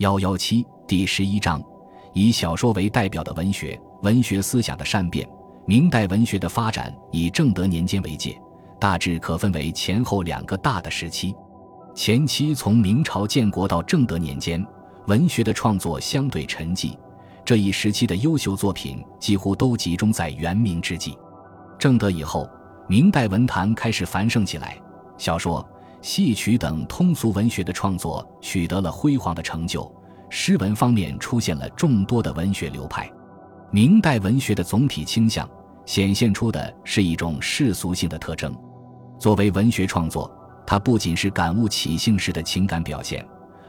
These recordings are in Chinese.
幺幺七第十一章，以小说为代表的文学，文学思想的善变。明代文学的发展以正德年间为界，大致可分为前后两个大的时期。前期从明朝建国到正德年间，文学的创作相对沉寂。这一时期的优秀作品几乎都集中在元明之际。正德以后，明代文坛开始繁盛起来，小说。戏曲等通俗文学的创作取得了辉煌的成就，诗文方面出现了众多的文学流派。明代文学的总体倾向显现出的是一种世俗性的特征。作为文学创作，它不仅是感悟起兴时的情感表现，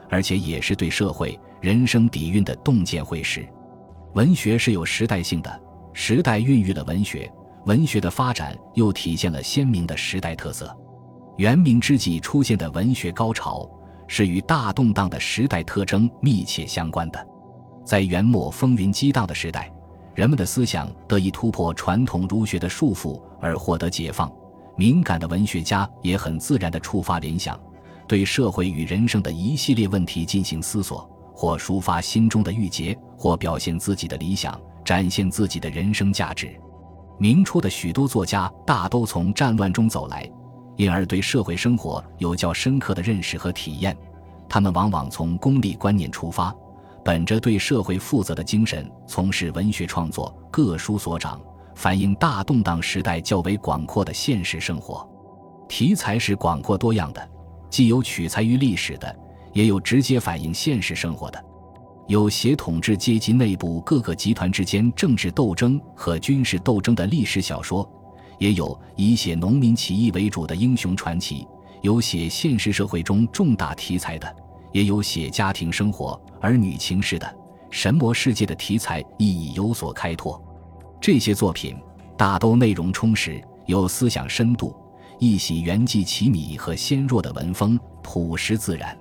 而且也是对社会人生底蕴的洞见会识。文学是有时代性的，时代孕育了文学，文学的发展又体现了鲜明的时代特色。元明之际出现的文学高潮，是与大动荡的时代特征密切相关的。在元末风云激荡的时代，人们的思想得以突破传统儒学的束缚而获得解放。敏感的文学家也很自然地触发联想，对社会与人生的一系列问题进行思索，或抒发心中的郁结，或表现自己的理想，展现自己的人生价值。明初的许多作家大都从战乱中走来。因而对社会生活有较深刻的认识和体验，他们往往从功利观念出发，本着对社会负责的精神从事文学创作，各抒所长，反映大动荡时代较为广阔的现实生活。题材是广阔多样的，既有取材于历史的，也有直接反映现实生活的，有写统治阶级内部各个集团之间政治斗争和军事斗争的历史小说。也有以写农民起义为主的英雄传奇，有写现实社会中重大题材的，也有写家庭生活、儿女情事的。神魔世界的题材亦已有所开拓。这些作品大都内容充实，有思想深度，一袭圆寂奇米和纤弱的文风，朴实自然。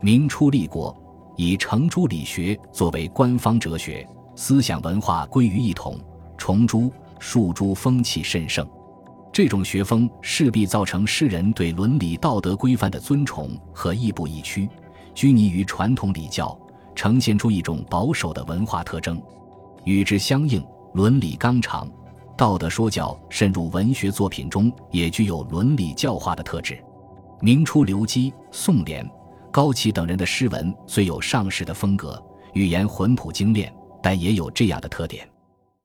明初立国，以程朱理学作为官方哲学，思想文化归于一统，崇朱。树诸风气甚盛，这种学风势必造成世人对伦理道德规范的尊崇和亦步亦趋，拘泥于传统礼教，呈现出一种保守的文化特征。与之相应，伦理纲常、道德说教渗入文学作品中，也具有伦理教化的特质。明初刘基、宋濂、高启等人的诗文虽有上世的风格，语言浑朴精炼，但也有这样的特点。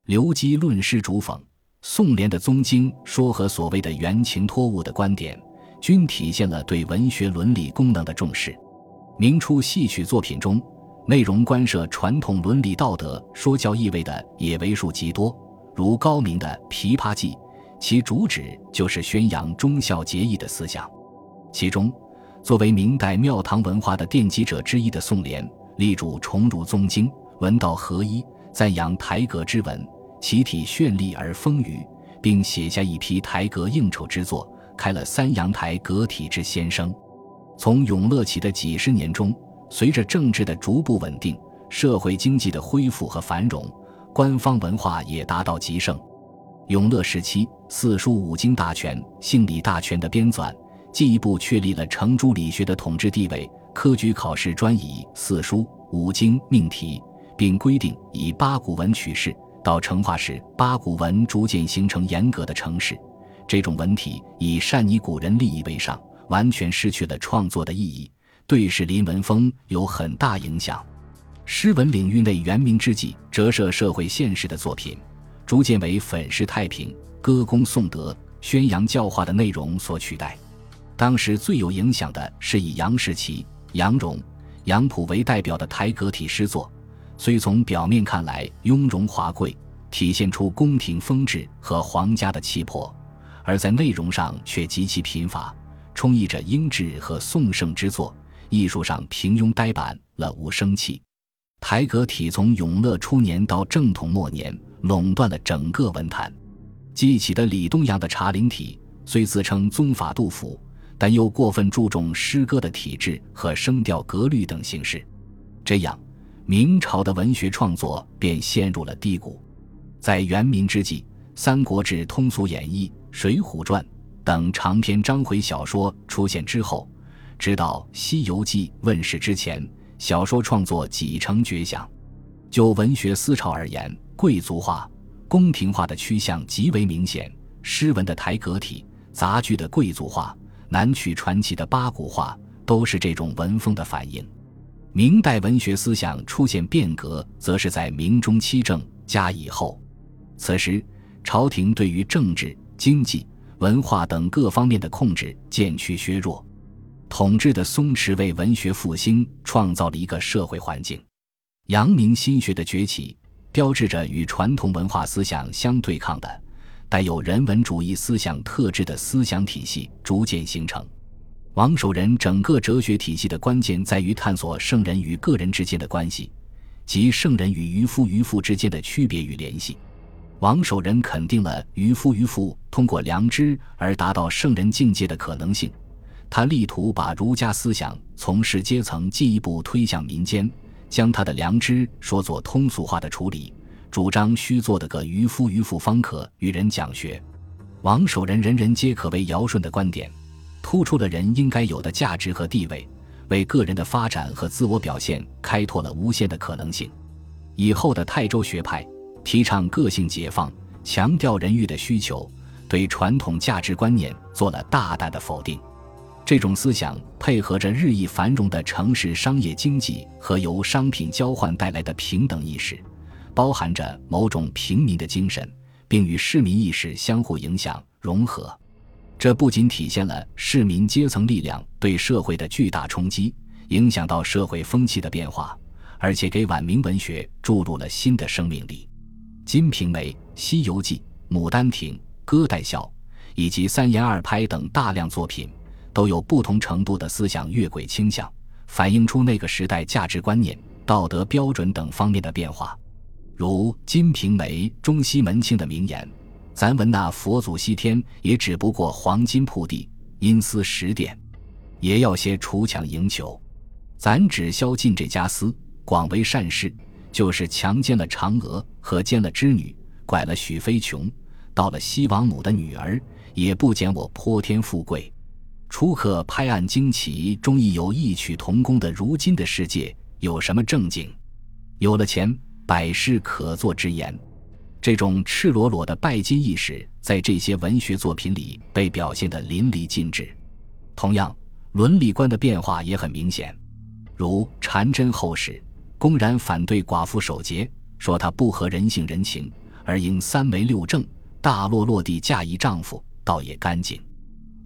刘基论诗主讽，宋濂的宗经说和所谓的原情托物的观点，均体现了对文学伦理功能的重视。明初戏曲作品中，内容关涉传统伦理道德说教意味的也为数极多，如高明的《琵琶记》，其主旨就是宣扬忠孝节义的思想。其中，作为明代庙堂文化的奠基者之一的宋濂，力主崇儒宗经，文道合一，赞扬台阁之文。其体绚丽而丰腴，并写下一批台阁应酬之作，开了三阳台阁体之先声。从永乐起的几十年中，随着政治的逐步稳定，社会经济的恢复和繁荣，官方文化也达到极盛。永乐时期，四书五经大全、姓李大全的编纂，进一步确立了程朱理学的统治地位。科举考试专以四书五经命题，并规定以八股文取士。到成化时，八股文逐渐形成严格的程式。这种文体以善拟古人利益为上，完全失去了创作的意义，对士林文风有很大影响。诗文领域内，元明之际折射社会现实的作品，逐渐为粉饰太平、歌功颂德、宣扬教化的内容所取代。当时最有影响的是以杨士奇、杨荣、杨溥为代表的台阁体诗作。虽从表面看来雍容华贵，体现出宫廷风致和皇家的气魄，而在内容上却极其贫乏，充溢着英制和宋盛之作；艺术上平庸呆板，了无生气。台阁体从永乐初年到正统末年，垄断了整个文坛。记起的李东阳的茶陵体，虽自称宗法杜甫，但又过分注重诗歌的体制和声调格律等形式，这样。明朝的文学创作便陷入了低谷，在元明之际，《三国志》通俗演义、《水浒传》等长篇章回小说出现之后，直到《西游记》问世之前，小说创作几成绝响。就文学思潮而言，贵族化、宫廷化的趋向极为明显，诗文的台阁体、杂剧的贵族化、南曲传奇的八股化，都是这种文风的反映。明代文学思想出现变革，则是在明中期政加以后。此时，朝廷对于政治、经济、文化等各方面的控制渐趋削弱，统治的松弛为文学复兴创造了一个社会环境。阳明心学的崛起，标志着与传统文化思想相对抗的、带有人文主义思想特质的思想体系逐渐形成。王守仁整个哲学体系的关键在于探索圣人与个人之间的关系，及圣人与渔夫渔妇之间的区别与联系。王守仁肯定了渔夫渔妇通过良知而达到圣人境界的可能性，他力图把儒家思想从士阶层进一步推向民间。将他的良知说作通俗化的处理，主张须做的个渔夫渔妇方可与人讲学。王守仁人人皆可为尧舜的观点，突出了人应该有的价值和地位，为个人的发展和自我表现开拓了无限的可能性。以后的泰州学派提倡个性解放，强调人欲的需求，对传统价值观念做了大胆的否定。这种思想配合着日益繁荣的城市商业经济和由商品交换带来的平等意识，包含着某种平民的精神，并与市民意识相互影响融合。这不仅体现了市民阶层力量对社会的巨大冲击，影响到社会风气的变化，而且给晚明文学注入了新的生命力。《金瓶梅》《西游记》《牡丹亭》《歌代笑》以及三言二拍等大量作品。都有不同程度的思想越轨倾向，反映出那个时代价值观念、道德标准等方面的变化。如《金瓶梅》中西门庆的名言：“咱闻那佛祖西天，也只不过黄金铺地，阴司十殿，也要些锄强赢球。咱只消尽这家私，广为善事，就是强奸了嫦娥和奸了织女，拐了许飞琼，到了西王母的女儿，也不减我泼天富贵。”初可拍案惊奇，终亦有异曲同工的。如今的世界有什么正经？有了钱，百事可做之言。这种赤裸裸的拜金意识，在这些文学作品里被表现得淋漓尽致。同样，伦理观的变化也很明显。如禅真后世，公然反对寡妇守节，说她不合人性人情，而应三媒六证，大落落地嫁一丈夫，倒也干净。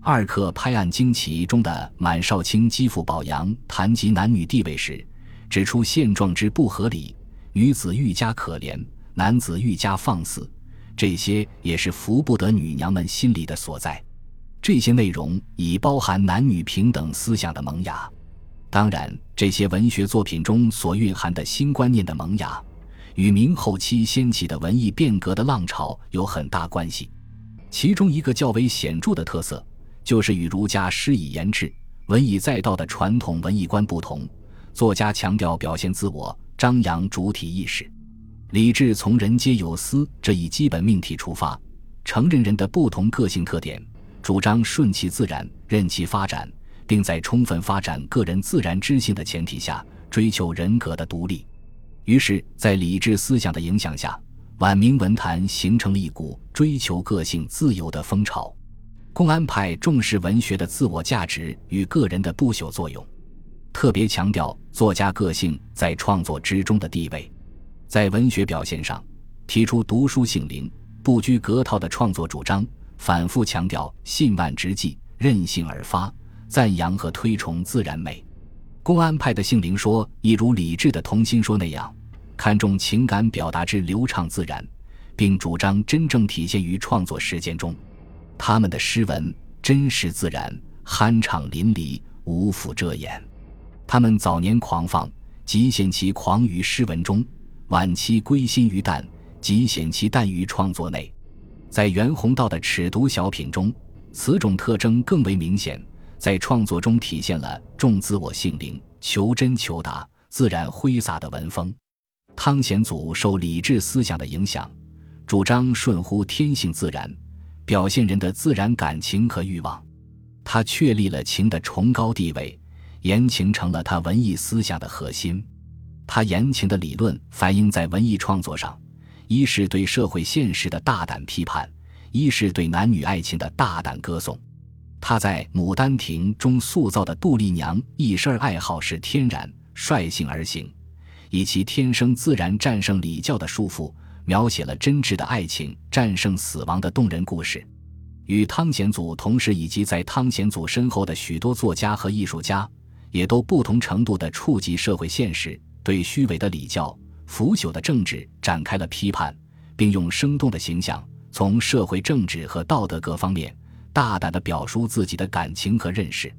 二刻拍案惊奇中的满少卿继父宝阳谈及男女地位时，指出现状之不合理，女子愈加可怜，男子愈加放肆，这些也是服不得女娘们心里的所在。这些内容已包含男女平等思想的萌芽。当然，这些文学作品中所蕴含的新观念的萌芽，与明后期掀起的文艺变革的浪潮有很大关系。其中一个较为显著的特色。就是与儒家诗以言志、文以载道的传统文艺观不同，作家强调表现自我、张扬主体意识。李治从“人皆有私”这一基本命题出发，承认人的不同个性特点，主张顺其自然、任其发展，并在充分发展个人自然知性的前提下，追求人格的独立。于是，在李治思想的影响下，晚明文坛形成了一股追求个性自由的风潮。公安派重视文学的自我价值与个人的不朽作用，特别强调作家个性在创作之中的地位。在文学表现上，提出读书性灵、不拘格套的创作主张，反复强调信万直记、任性而发，赞扬和推崇自然美。公安派的性灵说，亦如李治的同心说那样，看重情感表达之流畅自然，并主张真正体现于创作实践中。他们的诗文真实自然、酣畅淋漓，无复遮掩。他们早年狂放，极显其狂于诗文中；晚期归心于淡，即显其淡于创作内。在袁宏道的尺牍小品中，此种特征更为明显，在创作中体现了重自我性灵、求真求达、自然挥洒的文风。汤显祖受礼制思想的影响，主张顺乎天性自然。表现人的自然感情和欲望，他确立了情的崇高地位，言情成了他文艺思想的核心。他言情的理论反映在文艺创作上，一是对社会现实的大胆批判，一是对男女爱情的大胆歌颂。他在《牡丹亭》中塑造的杜丽娘一生爱好是天然、率性而行，以其天生自然战胜礼教的束缚，描写了真挚的爱情战胜死亡的动人故事。与汤显祖同时，以及在汤显祖身后的许多作家和艺术家，也都不同程度地触及社会现实，对虚伪的礼教、腐朽的政治展开了批判，并用生动的形象，从社会政治和道德各方面。大胆地表述自己的感情和认识，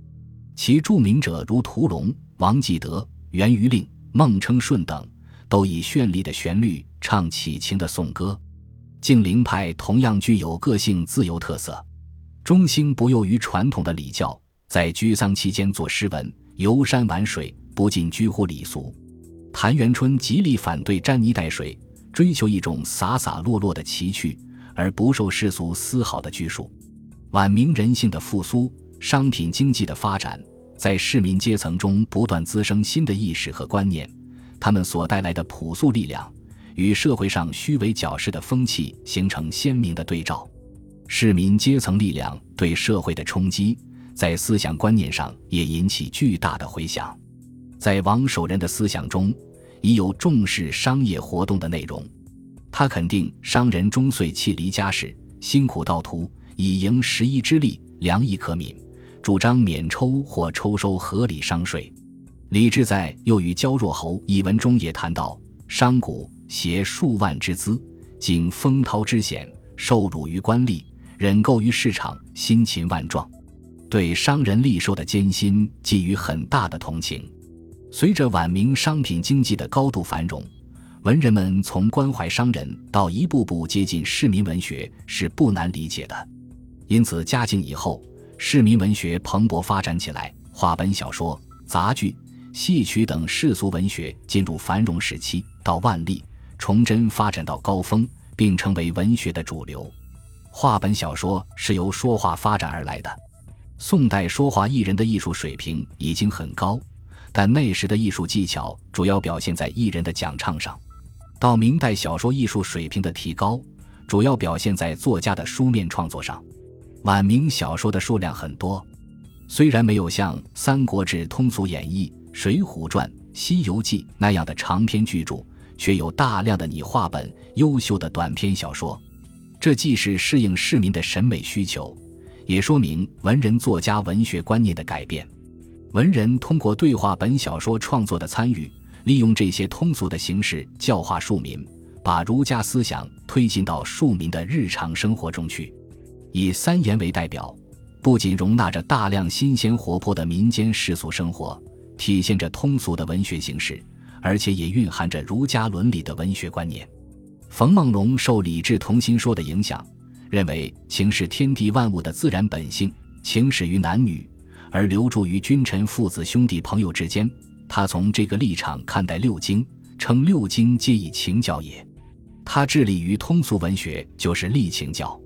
其著名者如屠龙、王继德、袁余令、孟称顺等，都以绚丽的旋律唱起情的颂歌。静陵派同样具有个性自由特色，中兴不囿于传统的礼教，在居丧期间作诗文，游山玩水，不尽居乎礼俗。谭元春极力反对沾泥带水，追求一种洒洒落落的奇趣，而不受世俗丝毫的拘束。晚明人性的复苏，商品经济的发展，在市民阶层中不断滋生新的意识和观念，他们所带来的朴素力量，与社会上虚伪矫饰的风气形成鲜明的对照。市民阶层力量对社会的冲击，在思想观念上也引起巨大的回响。在王守仁的思想中，已有重视商业活动的内容。他肯定商人终岁弃离家事，辛苦盗图。以营十一之力，粮亦可悯，主张免抽或抽收合理商税。李治在《又与焦若侯》一文中也谈到：商贾携数万之资，经风涛之险，受辱于官吏，忍垢于市场，辛勤万状，对商人利受的艰辛寄予很大的同情。随着晚明商品经济的高度繁荣，文人们从关怀商人到一步步接近市民文学，是不难理解的。因此，嘉靖以后，市民文学蓬勃发展起来，话本小说、杂剧、戏曲等世俗文学进入繁荣时期。到万历、崇祯发展到高峰，并成为文学的主流。话本小说是由说话发展而来的。宋代说话艺人的艺术水平已经很高，但那时的艺术技巧主要表现在艺人的讲唱上。到明代，小说艺术水平的提高，主要表现在作家的书面创作上。晚明小说的数量很多，虽然没有像《三国志》通俗演义、《水浒传》《西游记》那样的长篇巨著，却有大量的拟话本、优秀的短篇小说。这既是适应市民的审美需求，也说明文人作家文学观念的改变。文人通过对话本小说创作的参与，利用这些通俗的形式教化庶民，把儒家思想推进到庶民的日常生活中去。以三言为代表，不仅容纳着大量新鲜活泼的民间世俗生活，体现着通俗的文学形式，而且也蕴含着儒家伦理的文学观念。冯梦龙受李治同心说的影响，认为情是天地万物的自然本性，情始于男女，而流注于君臣、父子、兄弟、朋友之间。他从这个立场看待六经，称六经皆以情教也。他致力于通俗文学，就是立情教。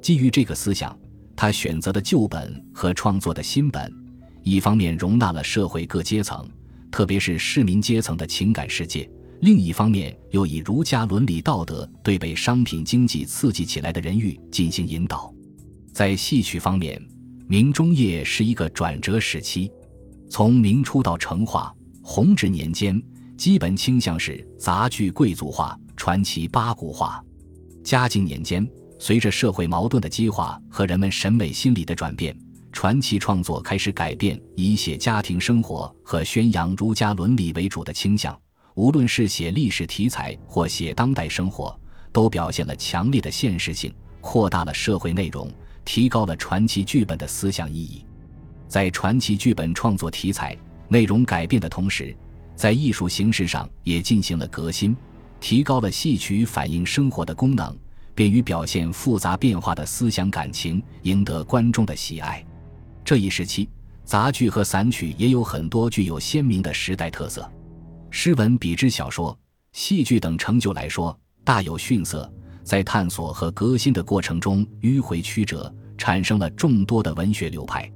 基于这个思想，他选择的旧本和创作的新本，一方面容纳了社会各阶层，特别是市民阶层的情感世界；另一方面又以儒家伦理道德对被商品经济刺激起来的人欲进行引导。在戏曲方面，明中叶是一个转折时期，从明初到成化、弘治年间，基本倾向是杂剧贵族化、传奇八股化；嘉靖年间。随着社会矛盾的激化和人们审美心理的转变，传奇创作开始改变以写家庭生活和宣扬儒家伦理为主的倾向。无论是写历史题材或写当代生活，都表现了强烈的现实性，扩大了社会内容，提高了传奇剧本的思想意义。在传奇剧本创作题材、内容改变的同时，在艺术形式上也进行了革新，提高了戏曲反映生活的功能。便于表现复杂变化的思想感情，赢得观众的喜爱。这一时期，杂剧和散曲也有很多具有鲜明的时代特色。诗文比之小说、戏剧等成就来说，大有逊色。在探索和革新的过程中迂回曲折，产生了众多的文学流派。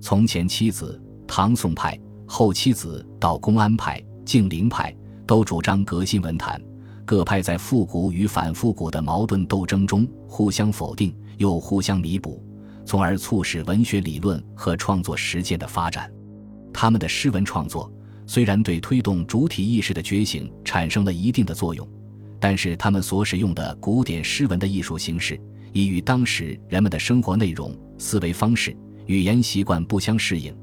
从前妻子、唐宋派、后七子到公安派、静陵派都主张革新文坛，各派在复古与反复古的矛盾斗争中互相否定，又互相弥补，从而促使文学理论和创作实践的发展。他们的诗文创作虽然对推动主体意识的觉醒产生了一定的作用，但是他们所使用的古典诗文的艺术形式已与当时人们的生活内容、思维方式、语言习惯不相适应，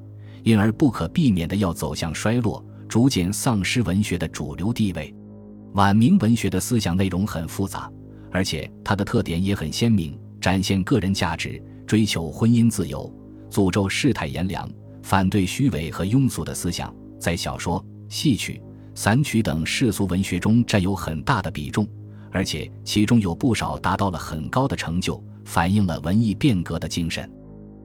因而不可避免的要走向衰落，逐渐丧失文学的主流地位。晚明文学的思想内容很复杂，而且它的特点也很鲜明，展现个人价值，追求婚姻自由，诅咒世态炎凉。反对虚伪和庸俗的思想，在小说、戏曲、散曲等世俗文学中占有很大的比重，而且其中有不少达到了很高的成就，反映了文艺变革的精神。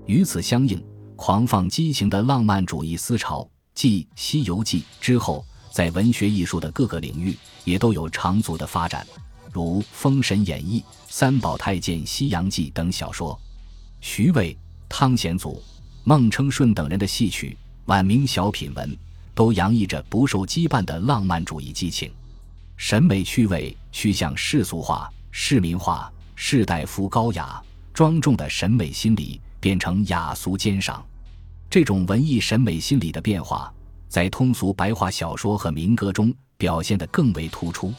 与此相应，狂放激情的浪漫主义思潮，继《西游记》之后，在文学艺术的各个领域也都有长足的发展，如《封神演义》《三宝太监西洋记》等小说。徐渭、汤显祖。孟称顺等人的戏曲、晚明小品文，都洋溢着不受羁绊的浪漫主义激情，审美趣味趋向世俗化、市民化，士大夫高雅庄重的审美心理变成雅俗兼赏。这种文艺审美心理的变化，在通俗白话小说和民歌中表现得更为突出。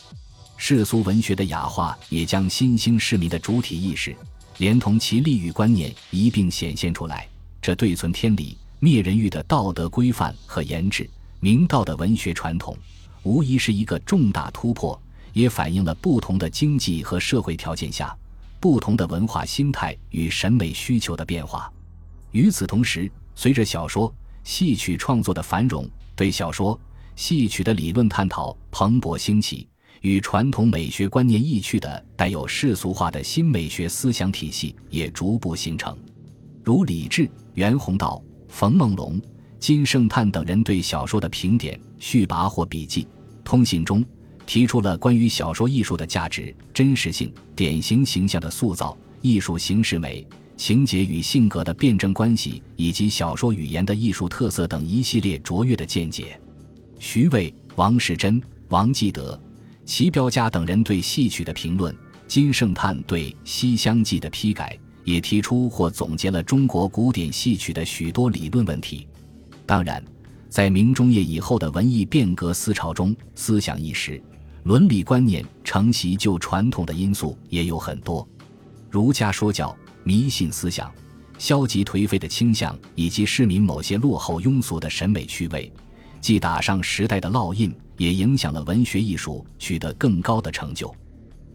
世俗文学的雅化，也将新兴市民的主体意识，连同其利欲观念一并显现出来。这对存天理、灭人欲的道德规范和严制明道的文学传统，无疑是一个重大突破，也反映了不同的经济和社会条件下不同的文化心态与审美需求的变化。与此同时，随着小说、戏曲创作的繁荣，对小说、戏曲的理论探讨蓬勃兴起，与传统美学观念异趣的带有世俗化的新美学思想体系也逐步形成。如李治、袁宏道、冯梦龙、金圣叹等人对小说的评点、序跋或笔记、通信中，提出了关于小说艺术的价值、真实性、典型形象的塑造、艺术形式美、情节与性格的辩证关系，以及小说语言的艺术特色等一系列卓越的见解。徐渭、王世贞、王继德、齐彪家等人对戏曲的评论，金圣叹对《西厢记》的批改。也提出或总结了中国古典戏曲的许多理论问题。当然，在明中叶以后的文艺变革思潮中，思想意识、伦理观念承袭旧传统的因素也有很多，儒家说教、迷信思想、消极颓废的倾向，以及市民某些落后庸俗的审美趣味，既打上时代的烙印，也影响了文学艺术取得更高的成就。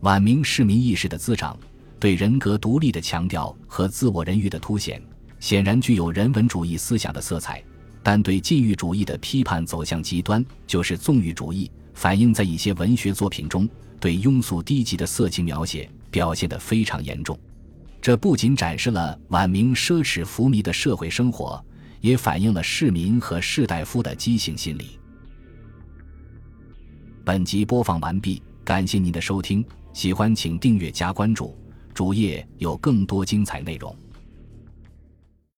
晚明市民意识的滋长。对人格独立的强调和自我人欲的凸显，显然具有人文主义思想的色彩；但对禁欲主义的批判走向极端，就是纵欲主义，反映在一些文学作品中，对庸俗低级的色情描写表现得非常严重。这不仅展示了晚明奢侈浮靡的社会生活，也反映了市民和士大夫的畸形心理。本集播放完毕，感谢您的收听，喜欢请订阅加关注。主页有更多精彩内容。